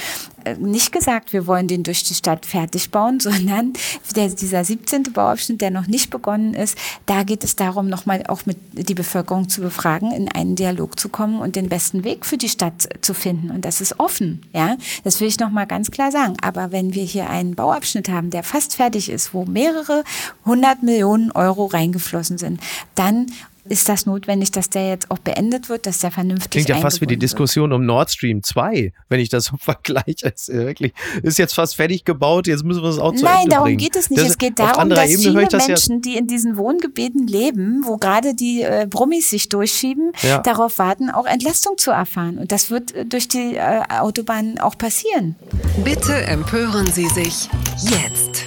äh, nicht gesagt, wir wollen den durch die Stadt fertig bauen, sondern der, dieser 17. Bauabschnitt, der noch nicht begonnen ist, da geht es darum, nochmal auch mit die Bevölkerung zu befragen, in einen Dialog zu kommen und den besten Weg für die Stadt zu finden. Und das ist offen, ja. Das will ich nochmal ganz klar sagen. Aber wenn wir hier einen Bauabschnitt haben, der fast fertig ist, wo mehrere hundert Millionen Euro reingeflossen sind, dann ist das notwendig, dass der jetzt auch beendet wird, dass der vernünftig Klingt ja fast wie die Diskussion um Nord Stream 2, wenn ich das so vergleiche. Ist, wirklich, ist jetzt fast fertig gebaut, jetzt müssen wir es auch zu Nein, Ende darum bringen. geht es nicht. Das- es geht darum, dass Ebene viele das ja- Menschen, die in diesen Wohngebieten leben, wo gerade die äh, Brummis sich durchschieben, Ja. darauf warten, auch Entlastung zu erfahren. Und das wird äh, durch die äh, Autobahn auch passieren. Bitte empören Sie sich jetzt.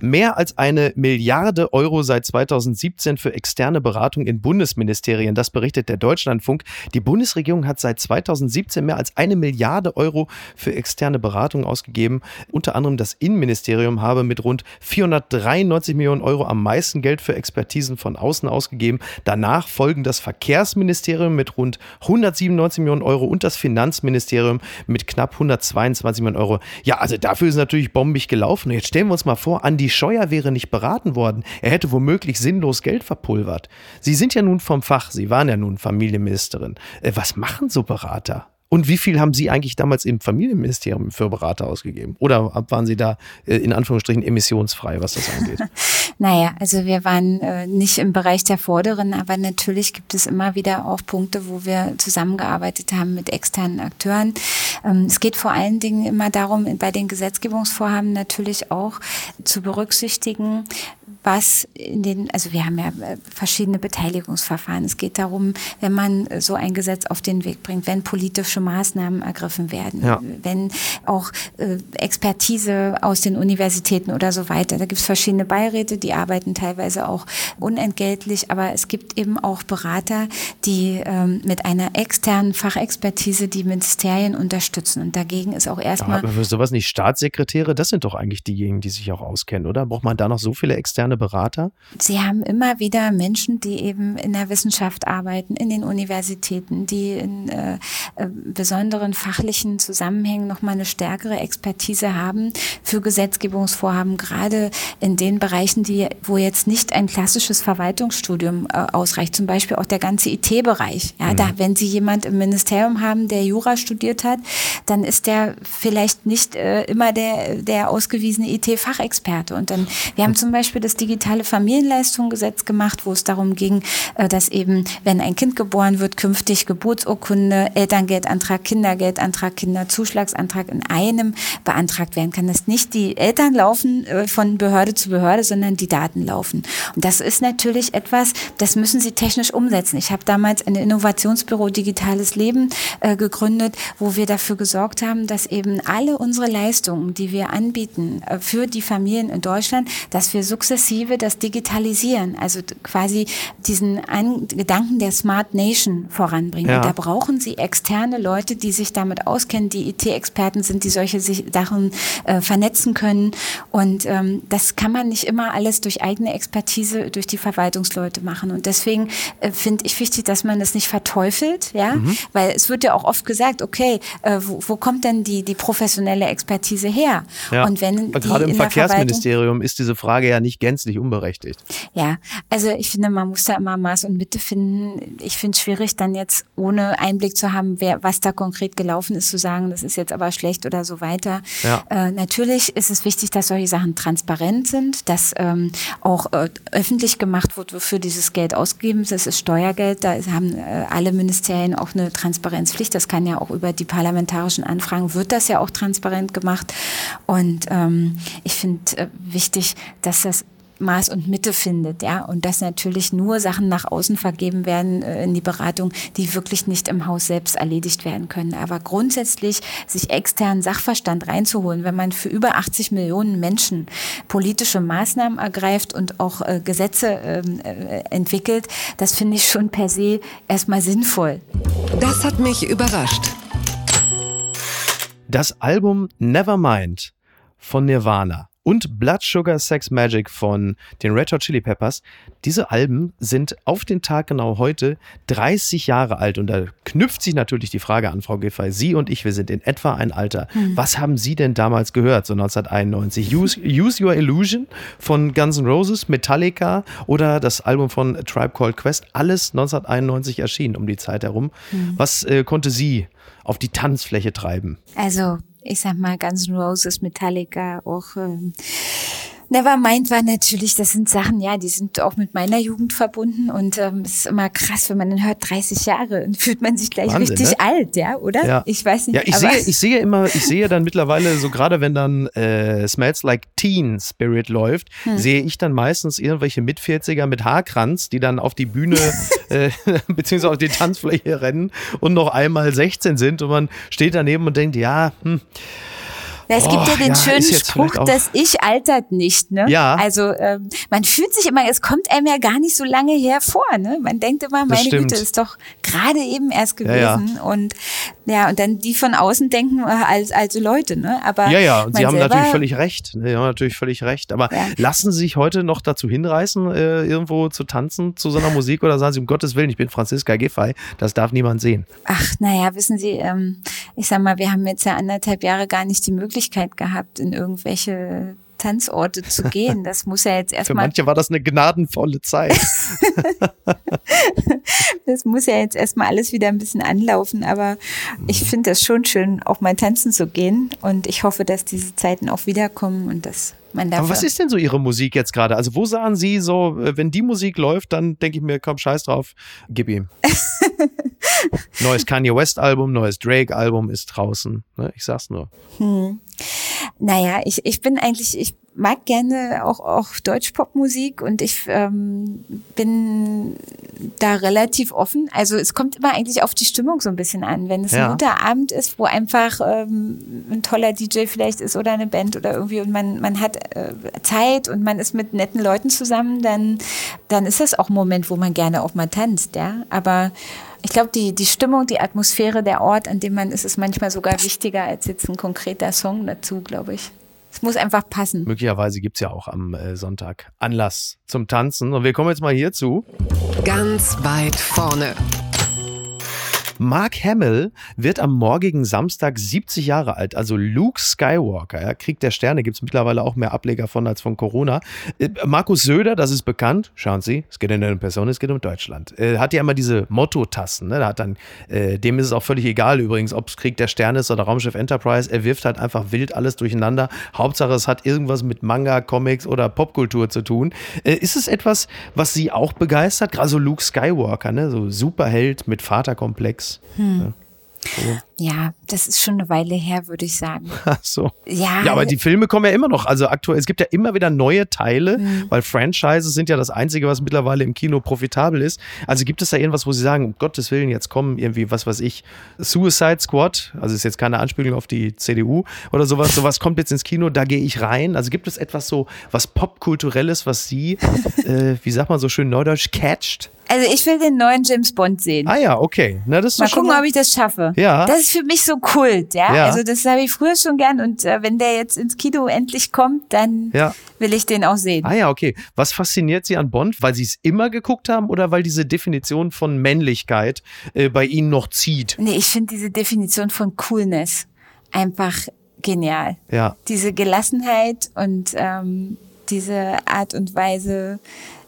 Mehr als eine Milliarde Euro seit 2017 für externe Beratung in Bundesministerien. Das berichtet der Deutschlandfunk. Die Bundesregierung hat seit 2017 mehr als eine Milliarde Euro für externe Beratung ausgegeben. Unter anderem das Innenministerium habe mit rund 493 Millionen Euro am meisten Geld für Expertisen von außen ausgegeben. Danach folgen das Verkehrsministerium mit rund 197 Millionen Euro und das Finanzministerium mit knapp 122 Millionen Euro. Ja, also dafür ist natürlich bombig gelaufen. Jetzt stellen wir uns mal vor, Andi Scheuer wäre nicht beraten worden. Er hätte womöglich sinnlos Geld verpulvert. Sie sind ja nun vom Fach. Sie waren ja nun Familienministerin. Äh, Was machen so Berater? Und wie viel haben Sie eigentlich damals im Familienministerium für Berater ausgegeben? Oder waren Sie da äh, in Anführungsstrichen emissionsfrei, was das angeht? Naja, also wir waren äh, nicht im Bereich der Vorderen, aber natürlich gibt es immer wieder auch Punkte, wo wir zusammengearbeitet haben mit externen Akteuren. Ähm, es geht vor allen Dingen immer darum, bei den Gesetzgebungsvorhaben natürlich auch zu berücksichtigen, was in den, also wir haben ja äh, verschiedene Beteiligungsverfahren. Es geht darum, wenn man so ein Gesetz auf den Weg bringt, wenn politische Maßnahmen ergriffen werden, Ja. wenn auch äh, Expertise aus den Universitäten oder so weiter. Da gibt es verschiedene Beiräte, die arbeiten teilweise auch unentgeltlich, aber es gibt eben auch Berater, die ähm, mit einer externen Fachexpertise die Ministerien unterstützen. Und dagegen ist auch erstmal Aber für sowas nicht Staatssekretäre, das sind doch eigentlich diejenigen, die sich auch auskennen, oder? Braucht man da noch so viele externe Berater? Sie haben immer wieder Menschen, die eben in der Wissenschaft arbeiten, in den Universitäten, die in äh, äh, besonderen fachlichen Zusammenhängen nochmal eine stärkere Expertise haben für Gesetzgebungsvorhaben, gerade in den Bereichen, die, wo jetzt nicht ein klassisches Verwaltungsstudium äh, ausreicht, zum Beispiel auch der ganze IT-Bereich. Ja, da, wenn Sie jemand im Ministerium haben, der Jura studiert hat, dann ist der vielleicht nicht äh, immer der, der ausgewiesene IT-Fachexperte. Und dann, wir haben zum Beispiel das digitale Familienleistungsgesetz gemacht, wo es darum ging, äh, dass eben, wenn ein Kind geboren wird, künftig Geburtsurkunde, Elterngeldantrag, Kindergeldantrag, Kinderzuschlagsantrag in einem beantragt werden kann. Dass nicht die Eltern laufen äh, von Behörde zu Behörde, sondern die Daten laufen. Und das ist natürlich etwas, das müssen sie technisch umsetzen. Ich habe damals ein Innovationsbüro Digitales Leben äh, gegründet, wo wir dafür gesorgt haben, dass eben alle unsere Leistungen, die wir anbieten äh, für die Familien in Deutschland, dass wir sukzessive das digitalisieren, also quasi diesen An Gedanken der Smart Nation voranbringen. Ja. Da brauchen sie externe Leute, die sich damit auskennen, die IT-Experten sind, die solche Sachen äh, vernetzen können. Und ähm, das kann man nicht immer alles durch eigene Expertise, durch die Verwaltungsleute machen. Und deswegen äh, finde ich wichtig, dass man das nicht verteufelt, ja, Mhm. weil es wird ja auch oft gesagt, okay, äh, wo, wo kommt denn die, die professionelle Expertise her? Ja. Und wenn Gerade im Verkehrsministerium ist diese Frage ja nicht gänzlich unberechtigt. ja, also ich finde, man muss da immer Maß und Mitte finden. Ich finde es schwierig, dann jetzt ohne Einblick zu haben, wer, was da konkret gelaufen ist, zu sagen, das ist jetzt aber schlecht oder so weiter. Ja. Äh, natürlich ist es wichtig, dass solche Sachen transparent sind, dass ähm, auch äh, öffentlich gemacht wird, wofür dieses Geld ausgegeben ist. Das ist Steuergeld, da haben äh, alle Ministerien auch eine Transparenzpflicht. Das kann ja auch über die parlamentarischen Anfragen, wird das ja auch transparent gemacht. Und ähm, ich finde äh, wichtig, dass das Maß und Mitte findet, ja, und dass natürlich nur Sachen nach außen vergeben werden äh, in die Beratung, die wirklich nicht im Haus selbst erledigt werden können. Aber grundsätzlich sich externen Sachverstand reinzuholen, wenn man für über 80 Millionen Menschen politische Maßnahmen ergreift und auch äh, Gesetze ähm, äh, entwickelt, das finde ich schon per se erstmal sinnvoll. Das hat mich überrascht. Das Album Nevermind von Nirvana und Blood Sugar Sex Magic von den Red Hot Chili Peppers, diese Alben sind auf den Tag genau heute 30 Jahre alt. Und da knüpft sich natürlich die Frage an, Frau Giffey. Sie und ich, wir sind in etwa ein Alter. Was haben Sie denn damals gehört, so 1991? Use, Use Your Illusion von Guns N' Roses, Metallica oder das Album von A Tribe Called Quest? Alles 1991 erschienen, um die Zeit herum. Was äh, konnte Sie auf die Tanzfläche treiben? Also, ich sag mal, Guns N' Roses, Metallica, auch ähm, Nevermind war natürlich, das sind Sachen, ja, die sind auch mit meiner Jugend verbunden und ähm, es ist immer krass, wenn man dann hört 30 Jahre, dann fühlt man sich gleich Wahnsinn, richtig ne? alt, ja, oder? Ja. Ich weiß nicht. Ja, ich sehe, ich sehe immer, ich sehe dann mittlerweile, so gerade wenn dann äh, Smells Like Teen Spirit läuft, Hm. sehe ich dann meistens irgendwelche Mit-40er mit Haarkranz, die dann auf die Bühne äh, beziehungsweise auf die Tanzfläche rennen und noch einmal 16 sind und man steht daneben und denkt, ja, hm, Ja, es gibt Oh, ja den ja, schönen Spruch, vielleicht auch- das Ich altert nicht, ne? Ja. Also ähm, man fühlt sich immer, es kommt einem ja gar nicht so lange her vor, ne? Man denkt immer, meine. Güte, ist doch gerade eben erst Ja, ja. gewesen und ja, und dann die von außen denken äh, als alte Leute, ne? Aber ja, ja, und sie haben natürlich völlig recht. Sie haben natürlich völlig recht. Aber lassen Sie sich heute noch dazu hinreißen, äh, irgendwo zu tanzen zu so einer Musik oder sagen Sie, um Gottes Willen, ich bin Franziska Giffey, das darf niemand sehen. Ach, naja, wissen Sie, ähm, ich sag mal, wir haben jetzt ja anderthalb Jahre gar nicht die Möglichkeit gehabt, in irgendwelche Tanzorte zu gehen. Das muss ja jetzt Für erstmal manche war das eine gnadenvolle Zeit. Das muss ja jetzt erstmal alles wieder ein bisschen anlaufen, aber ich finde das schon schön, auch mal tanzen zu gehen. Und ich hoffe, dass diese Zeiten auch wiederkommen und dass. Aber was ist denn so Ihre Musik jetzt gerade? Also wo sagen Sie so, äh, wenn die Musik läuft, dann denke ich mir, komm, scheiß drauf, gib ihm. neues Kanye West Album, neues Drake Album ist draußen. Ne? Ich sag's nur. Naja, ich, ich bin eigentlich, ich mag gerne auch, auch Deutschpopmusik und ich ähm, bin da relativ offen. Also es kommt immer eigentlich auf die Stimmung so ein bisschen an. Wenn es Ja. ein guter Abend ist, wo einfach ähm, ein toller DJ vielleicht ist oder eine Band oder irgendwie und man, man hat äh, Zeit und man ist mit netten Leuten zusammen, dann, dann ist das auch ein Moment, wo man gerne auch mal tanzt, ja. Aber ich glaube, die, die Stimmung, die Atmosphäre, der Ort, an dem man ist, ist manchmal sogar wichtiger als jetzt ein konkreter Song dazu, glaube ich. Es muss einfach passen. Möglicherweise gibt's ja auch am äh, Sonntag Anlass zum Tanzen. Und wir kommen jetzt mal hierzu. Ganz weit vorne. Mark Hamill wird am morgigen Samstag 70 Jahre alt, also Luke Skywalker. Ja, Krieg der Sterne gibt es mittlerweile auch mehr Ableger von als von Corona. Äh, Markus Söder, das ist bekannt. Schauen Sie, es geht in eine Person, es geht um Deutschland. Äh, hat ja immer diese Motto-Tassen. Ne? Da hat dann, äh, dem ist es auch völlig egal übrigens, ob es Krieg der Sterne ist oder Raumschiff Enterprise. Er wirft halt einfach wild alles durcheinander. Hauptsache, es hat irgendwas mit Manga, Comics oder Popkultur zu tun. Ist es etwas, was Sie auch begeistert? Gerade so Luke Skywalker, ne? so Superheld mit Vaterkomplex. Ja, das ist schon eine Weile her, würde ich sagen. Ach so. Ja, Ja, aber die Filme kommen ja immer noch. Also aktuell, es gibt ja immer wieder neue Teile, Mhm. weil Franchises sind ja das Einzige, was mittlerweile im Kino profitabel ist. Also gibt es da irgendwas, wo Sie sagen, um Gottes Willen, jetzt kommen irgendwie, was weiß ich, Suicide Squad, also ist jetzt keine Anspielung auf die CDU oder sowas, sowas kommt jetzt ins Kino, da gehe ich rein. Also gibt es etwas so, was popkulturelles, was Sie, äh, wie sagt man so schön neudeutsch, catcht? Also ich will den neuen James Bond sehen. Ah ja, okay. Na, das ist Mal gucken, ob ich das schaffe. Ja. Das ist für mich so Kult, ja. Ja. Also das habe ich früher schon gern und äh, wenn der jetzt ins Kino endlich kommt, dann Ja. will ich den auch sehen. Ah ja, okay. Was fasziniert Sie an Bond? Weil Sie es immer geguckt haben oder weil diese Definition von Männlichkeit äh, bei Ihnen noch zieht? Nee, ich finde diese Definition von Coolness einfach genial. Ja. Diese Gelassenheit und ähm, diese Art und Weise,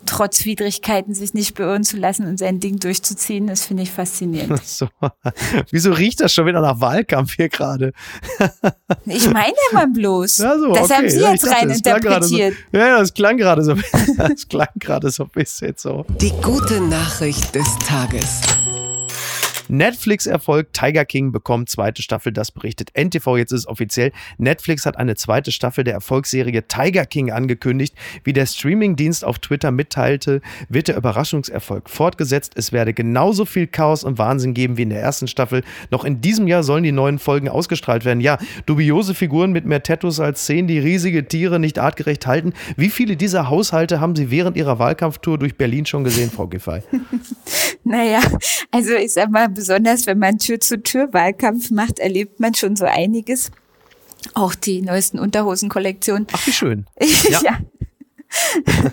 trotz Widrigkeiten sich nicht beirren zu lassen und sein Ding durchzuziehen, das finde ich faszinierend. So. Wieso riecht das schon wieder nach Wahlkampf hier gerade? Ich meine ja mal bloß. Ja, so, das okay. haben Sie Ja, jetzt rein so, interpretiert. ja, ja, das klang gerade so. Das klang gerade so ein bisschen so. Die gute Nachricht des Tages. Netflix-Erfolg Tiger King bekommt zweite Staffel, das berichtet NTV. Jetzt ist es offiziell. Netflix hat eine zweite Staffel der Erfolgsserie Tiger King angekündigt. Wie der Streamingdienst auf Twitter mitteilte, wird der Überraschungserfolg fortgesetzt. Es werde genauso viel Chaos und Wahnsinn geben wie in der ersten Staffel. Noch in diesem Jahr sollen die neuen Folgen ausgestrahlt werden. Ja, dubiose Figuren mit mehr Tattoos als Szenen, die riesige Tiere nicht artgerecht halten. Wie viele dieser Haushalte haben Sie während Ihrer Wahlkampftour durch Berlin schon gesehen, Frau Giffey? Naja, also ich sag mal, besonders wenn man Tür-zu-Tür-Wahlkampf macht, erlebt man schon so einiges. Auch die neuesten Unterhosen-Kollektionen. Ach, wie schön. ja. Ja.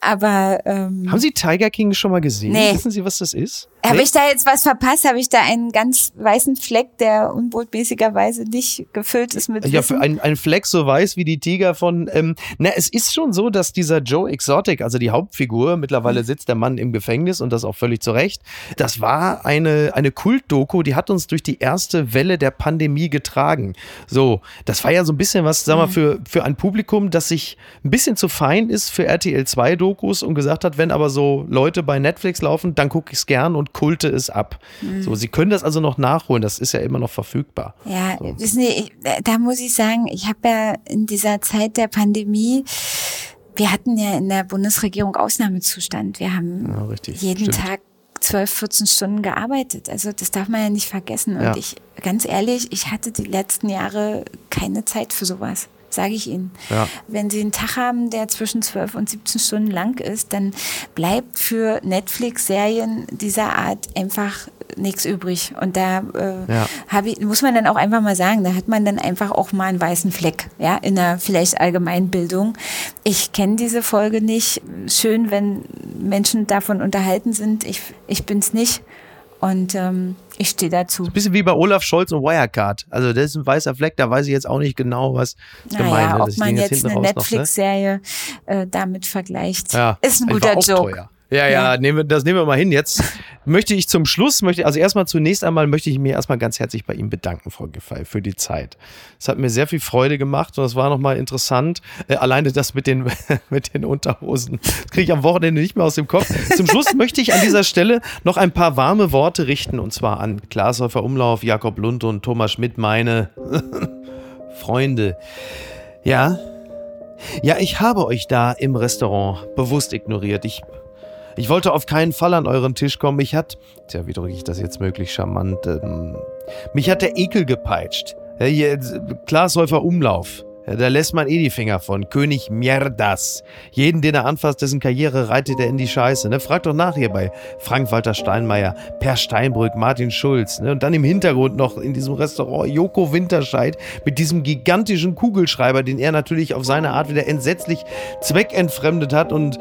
Aber ähm, Haben Sie Tiger King schon mal gesehen? Nee. Wissen Sie, was das ist? Habe ich da jetzt was verpasst? Habe ich da einen ganz weißen Fleck, der unbotmäßigerweise nicht gefüllt ist mit Ja, Wissen? ein, ein Fleck so weiß wie die Tiger von. Ähm, na, es ist schon so, dass dieser Joe Exotic, also die Hauptfigur, mittlerweile Mhm. sitzt der Mann im Gefängnis und das auch völlig zu Recht. Das war eine, eine Kultdoku, die hat uns durch die erste Welle der Pandemie getragen. So, das war ja so ein bisschen was, sag Mhm. mal, für, für ein Publikum, das sich ein bisschen zu fein ist für RTL 2 Dokus und gesagt hat, wenn aber so Leute bei Netflix laufen, dann gucke ich es gern und kulte es ab. Mhm. So, sie können das also noch nachholen, das ist ja immer noch verfügbar. Ja, wissen Sie, da muss ich sagen, ich habe ja in dieser Zeit der Pandemie, wir hatten ja in der Bundesregierung Ausnahmezustand. Wir haben Ja, richtig, jeden stimmt. Tag 12, 14 Stunden gearbeitet. Also das darf man ja nicht vergessen. Und Ja. ich, ganz ehrlich, ich hatte die letzten Jahre keine Zeit für sowas. Sage ich Ihnen. Ja. Wenn Sie einen Tag haben, der zwischen 12 und 17 Stunden lang ist, dann bleibt für Netflix-Serien dieser Art einfach nichts übrig. Und da äh, Ja. ich, muss man dann auch einfach mal sagen, da hat man dann einfach auch mal einen weißen Fleck, ja, in der vielleicht Allgemeinbildung. Ich kenne diese Folge nicht. Schön, wenn Menschen davon unterhalten sind. Ich, ich bin's nicht. Und ähm, ich stehe dazu. Bisschen wie bei Olaf Scholz und Wirecard. Also das ist ein weißer Fleck, da weiß ich jetzt auch nicht genau, was gemeint Naja, ist. ob man jetzt hinten eine ne? Netflix-Serie äh, damit vergleicht, Ja, ist ein guter Joke. Teuer. Ja, ja, Ja. Nehmen wir, das nehmen wir mal hin. Jetzt möchte ich zum Schluss, möchte, also erstmal zunächst einmal möchte ich mir erstmal ganz herzlich bei Ihnen bedanken, Frau Giffey, für die Zeit. Es hat mir sehr viel Freude gemacht und es war nochmal interessant. Äh, alleine das mit den, mit den Unterhosen. Das kriege ich am Wochenende nicht mehr aus dem Kopf. Zum Schluss möchte ich an dieser Stelle noch ein paar warme Worte richten und zwar an Glashäufer Umlauf, Jakob Lund und Thomas Schmidt, meine Freunde. Ja, ja, ich habe euch da im Restaurant bewusst ignoriert. Ich, ich wollte auf keinen Fall an euren Tisch kommen. Mich hat, tja, wie drücke ich das jetzt möglich charmant? Ähm, mich hat der Ekel gepeitscht. Ja, hier, Glashäufer Umlauf. Ja, da lässt man eh die Finger von. König Mierdas. Jeden, den er anfasst, dessen Karriere reitet er in die Scheiße. Ne? Frag doch nach hier bei Frank-Walter Steinmeier, Per Steinbrück, Martin Schulz. Ne? Und dann im Hintergrund noch in diesem Restaurant Joko Winterscheid mit diesem gigantischen Kugelschreiber, den er natürlich auf seine Art wieder entsetzlich zweckentfremdet hat und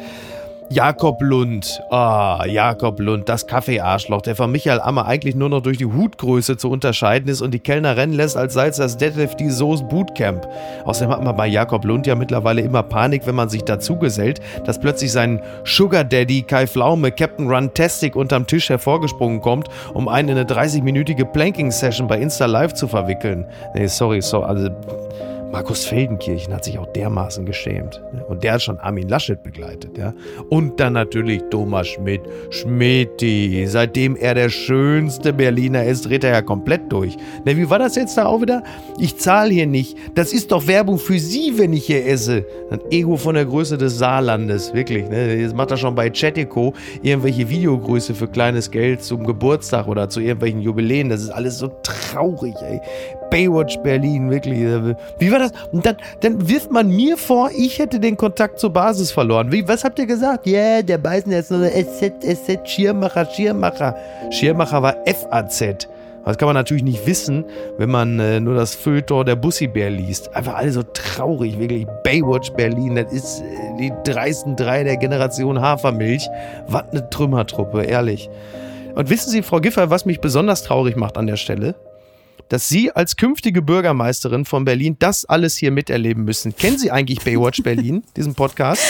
Jakob Lund, ah, Jakob Lund, das Kaffeearschloch, der von Michael Ammer eigentlich nur noch durch die Hutgröße zu unterscheiden ist und die Kellner rennen lässt, als sei es das Deadlift die Soße Bootcamp. Außerdem hat man bei Jakob Lund ja mittlerweile immer Panik, wenn man sich dazugesellt, dass plötzlich sein Sugar Daddy Kai Pflaume, Captain Runtastic unterm Tisch hervorgesprungen kommt, um einen in eine 30-minütige Planking-Session bei Insta Live zu verwickeln. Nee, sorry, so, also Markus Feldenkirchen hat sich auch dermaßen geschämt. Und der hat schon Armin Laschet begleitet, ja. Und dann natürlich Thomas Schmidt. Schmidti. Seitdem er der schönste Berliner ist, dreht er ja komplett durch. Ne, wie war das jetzt da auch wieder? Ich zahle hier nicht. Das ist doch Werbung für Sie, wenn ich hier esse. Ein Ego von der Größe des Saarlandes, wirklich. Ne? Jetzt macht er schon bei Chatiko irgendwelche Videogrüße für kleines Geld zum Geburtstag oder zu irgendwelchen Jubiläen. Das ist alles so traurig, ey. Baywatch Berlin, wirklich. Wie war das? Und dann, dann wirft man mir vor, ich hätte den Kontakt zur Basis verloren. Wie, was habt ihr gesagt? Yeah, der Beißen ist so SZ, SZ, Schirmacher, Schirmacher. Schirmacher war FAZ. Das kann man natürlich nicht wissen, wenn man äh, nur das Fülltor der Bussibär liest. Einfach alle so traurig, wirklich. Baywatch Berlin, das ist äh, die dreisten drei der Generation Hafermilch. Was eine Trümmertruppe, ehrlich. Und wissen Sie, Frau Giffey, was mich besonders traurig macht an der Stelle? Dass Sie als künftige Bürgermeisterin von Berlin das alles hier miterleben müssen. Kennen Sie eigentlich Baywatch Berlin, diesen Podcast?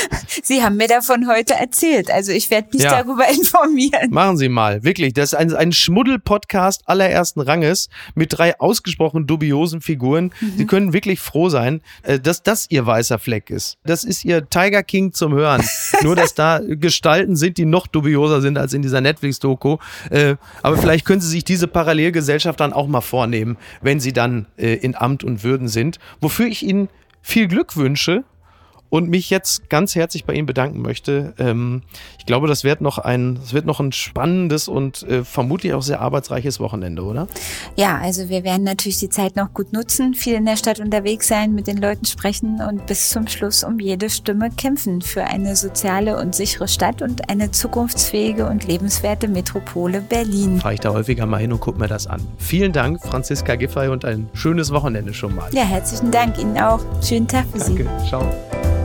Sie haben mir davon heute erzählt. Also ich werde mich Ja. darüber informieren. Machen Sie mal, wirklich. Das ist ein, ein Schmuddel-Podcast allerersten Ranges mit drei ausgesprochen dubiosen Figuren. Sie können wirklich froh sein, äh, dass das Ihr weißer Fleck ist. Das ist Ihr Tiger King zum Hören. Nur, dass da Gestalten sind, die noch dubioser sind als in dieser Netflix-Doku. Äh, Aber vielleicht können Sie sich diese Parallelgesellschaft dann auch mal vornehmen, wenn Sie dann äh, in Amt und Würden sind. Wofür ich Ihnen viel Glück wünsche und mich jetzt ganz herzlich bei Ihnen bedanken möchte. Ähm, ich glaube, das wird noch ein, das wird noch ein spannendes und äh, vermutlich auch sehr arbeitsreiches Wochenende, oder? Ja, also wir werden natürlich die Zeit noch gut nutzen, viel in der Stadt unterwegs sein, mit den Leuten sprechen und bis zum Schluss um jede Stimme kämpfen für eine soziale und sichere Stadt und eine zukunftsfähige und lebenswerte Metropole Berlin. Fahre ich da häufiger mal hin und gucke mir das an. Vielen Dank, Franziska Giffey, und ein schönes Wochenende schon mal. Ja, herzlichen Dank Ihnen auch. Schönen Tag für Sie. Danke, ciao.